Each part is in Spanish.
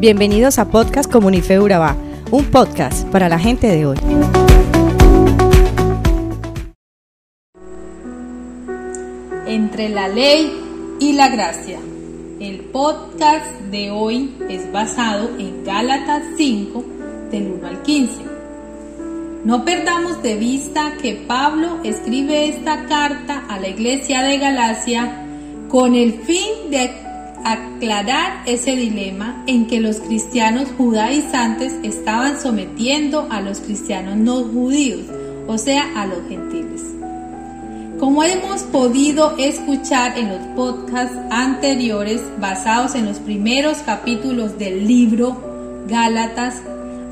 Bienvenidos a Podcast Comunife Urabá, un podcast para la gente de hoy. Entre la ley y la gracia. El podcast de hoy es basado en Gálatas 5, del 1 al 15. No perdamos de vista que Pablo escribe esta carta a la iglesia de Galacia con el fin de aclarar ese dilema en que los cristianos judaizantes estaban sometiendo a los cristianos no judíos, o sea, a los gentiles. Como hemos podido escuchar en los podcasts anteriores basados en los primeros capítulos del libro Gálatas,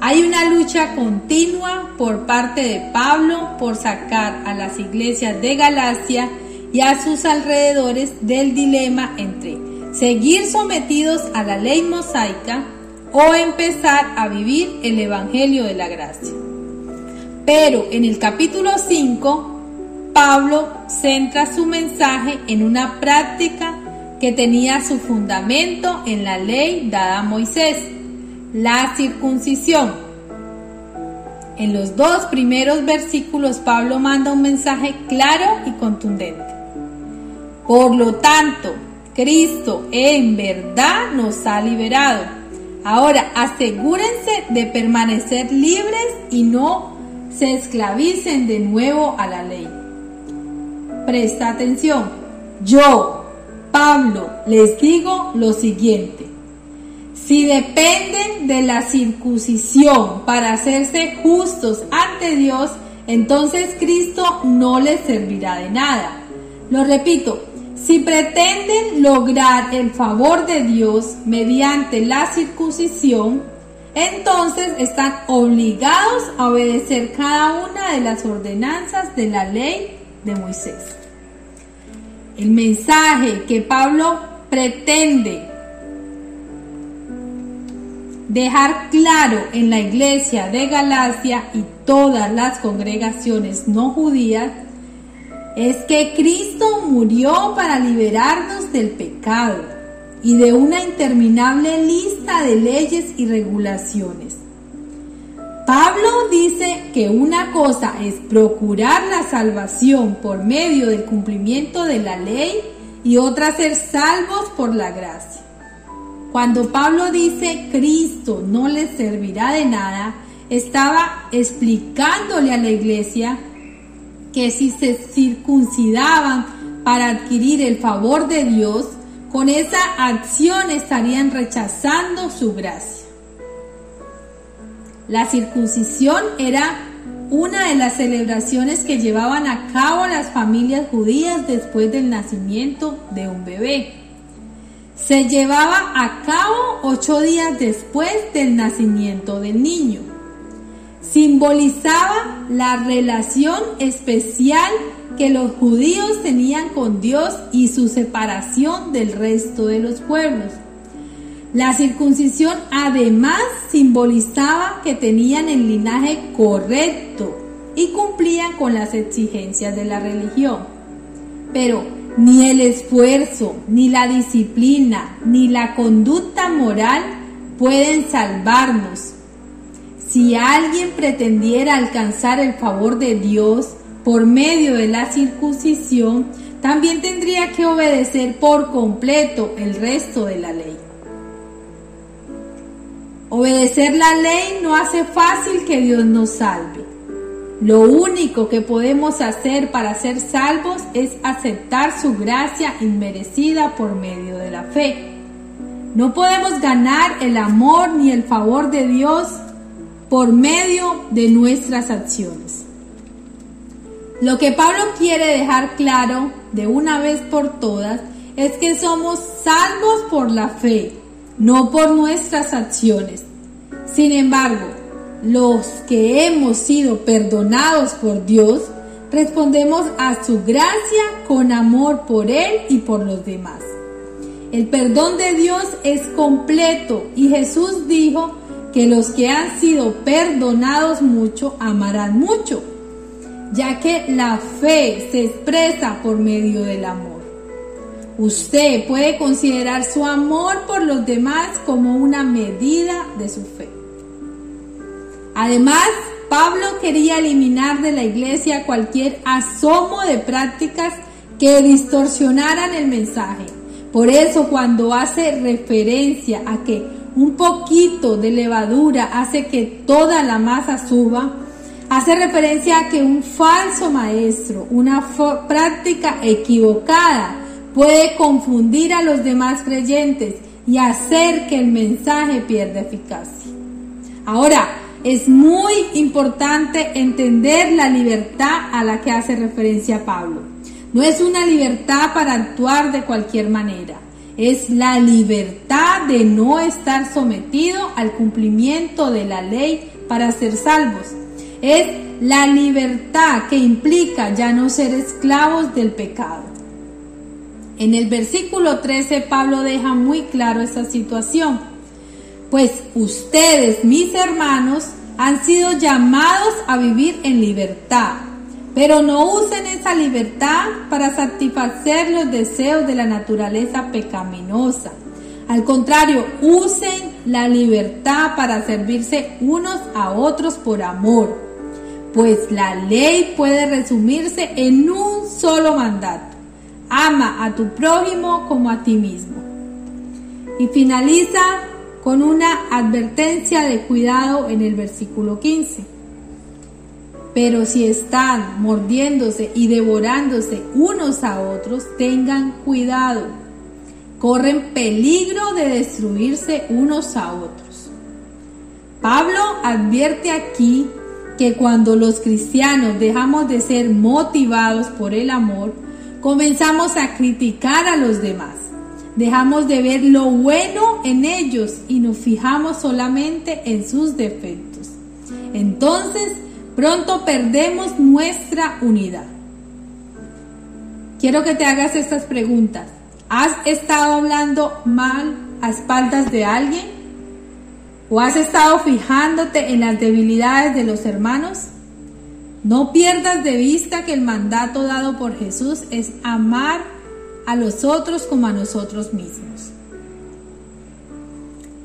hay una lucha continua por parte de Pablo por sacar a las iglesias de Galacia y a sus alrededores del dilema entre seguir sometidos a la ley mosaica o empezar a vivir el Evangelio de la Gracia. Pero en el capítulo 5, Pablo centra su mensaje en una práctica que tenía su fundamento en la ley dada a Moisés, la circuncisión. En los dos primeros versículos Pablo manda un mensaje claro y contundente. Por lo tanto, Cristo en verdad nos ha liberado. Ahora asegúrense de permanecer libres y no se esclavicen de nuevo a la ley. Presta atención. Yo, Pablo, les digo lo siguiente. Si dependen de la circuncisión para hacerse justos ante Dios, entonces Cristo no les servirá de nada. Lo repito, si pretenden lograr el favor de Dios mediante la circuncisión, entonces están obligados a obedecer cada una de las ordenanzas de la ley de Moisés. El mensaje que Pablo pretende dejar claro en la iglesia de Galacia y todas las congregaciones no judías es que Cristo murió para liberarnos del pecado y de una interminable lista de leyes y regulaciones. Pablo dice que una cosa es procurar la salvación por medio del cumplimiento de la ley y otra ser salvos por la gracia. Cuando Pablo dice Cristo no les servirá de nada, estaba explicándole a la iglesia que si se circuncidaban para adquirir el favor de Dios, con esa acción estarían rechazando su gracia. La circuncisión era una de las celebraciones que llevaban a cabo las familias judías después del nacimiento de un bebé. Se llevaba a cabo ocho días después del nacimiento del niño simbolizaba la relación especial que los judíos tenían con Dios y su separación del resto de los pueblos. La circuncisión además simbolizaba que tenían el linaje correcto y cumplían con las exigencias de la religión. Pero ni el esfuerzo, ni la disciplina, ni la conducta moral pueden salvarnos si alguien pretendiera alcanzar el favor de Dios por medio de la circuncisión, también tendría que obedecer por completo el resto de la ley. Obedecer la ley no hace fácil que Dios nos salve. Lo único que podemos hacer para ser salvos es aceptar su gracia inmerecida por medio de la fe. No podemos ganar el amor ni el favor de Dios por medio de nuestras acciones. Lo que Pablo quiere dejar claro de una vez por todas es que somos salvos por la fe, no por nuestras acciones. Sin embargo, los que hemos sido perdonados por Dios, respondemos a su gracia con amor por Él y por los demás. El perdón de Dios es completo y Jesús dijo que los que han sido perdonados mucho amarán mucho, ya que la fe se expresa por medio del amor. Usted puede considerar su amor por los demás como una medida de su fe. Además, Pablo quería eliminar de la iglesia cualquier asomo de prácticas que distorsionaran el mensaje. Por eso cuando hace referencia a que un poquito de levadura hace que toda la masa suba, hace referencia a que un falso maestro, una práctica equivocada, puede confundir a los demás creyentes y hacer que el mensaje pierda eficacia. Ahora, es muy importante entender la libertad a la que hace referencia Pablo. No es una libertad para actuar de cualquier manera, es la libertad de no estar sometido al cumplimiento de la ley para ser salvos. Es la libertad que implica ya no ser esclavos del pecado. En el versículo 13 Pablo deja muy claro esa situación. Pues ustedes, mis hermanos, han sido llamados a vivir en libertad, pero no usen esa libertad para satisfacer los deseos de la naturaleza pecaminosa. Al contrario, usen la libertad para servirse unos a otros por amor, pues la ley puede resumirse en un solo mandato ama a tu prójimo como a ti mismo. Y finaliza con una advertencia de cuidado en el versículo 15. Pero si están mordiéndose y devorándose unos a otros, tengan cuidado. Corren peligro de destruirse unos a otros. Pablo advierte aquí que cuando los cristianos dejamos de ser motivados por el amor, comenzamos a criticar a los demás. Dejamos de ver lo bueno en ellos y nos fijamos solamente en sus defectos. Entonces, pronto perdemos nuestra unidad. Quiero que te hagas estas preguntas. ¿Has estado hablando mal a espaldas de alguien? ¿O has estado fijándote en las debilidades de los hermanos? No pierdas de vista que el mandato dado por Jesús es amar a los otros como a nosotros mismos.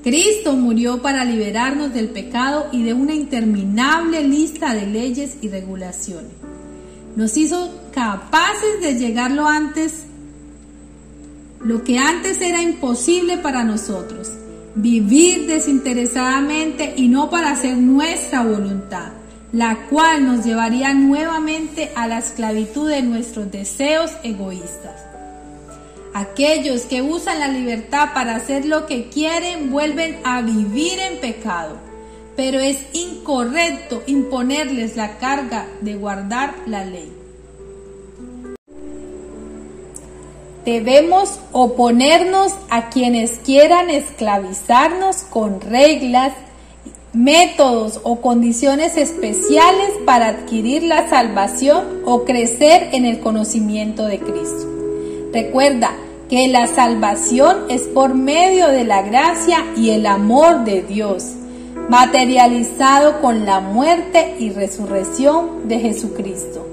Cristo murió para liberarnos del pecado y de una interminable lista de leyes y regulaciones. Nos hizo capaces de llegar lo antes, lo que antes era imposible para nosotros, vivir desinteresadamente y no para hacer nuestra voluntad la cual nos llevaría nuevamente a la esclavitud de nuestros deseos egoístas. Aquellos que usan la libertad para hacer lo que quieren vuelven a vivir en pecado, pero es incorrecto imponerles la carga de guardar la ley. Debemos oponernos a quienes quieran esclavizarnos con reglas métodos o condiciones especiales para adquirir la salvación o crecer en el conocimiento de Cristo. Recuerda que la salvación es por medio de la gracia y el amor de Dios, materializado con la muerte y resurrección de Jesucristo.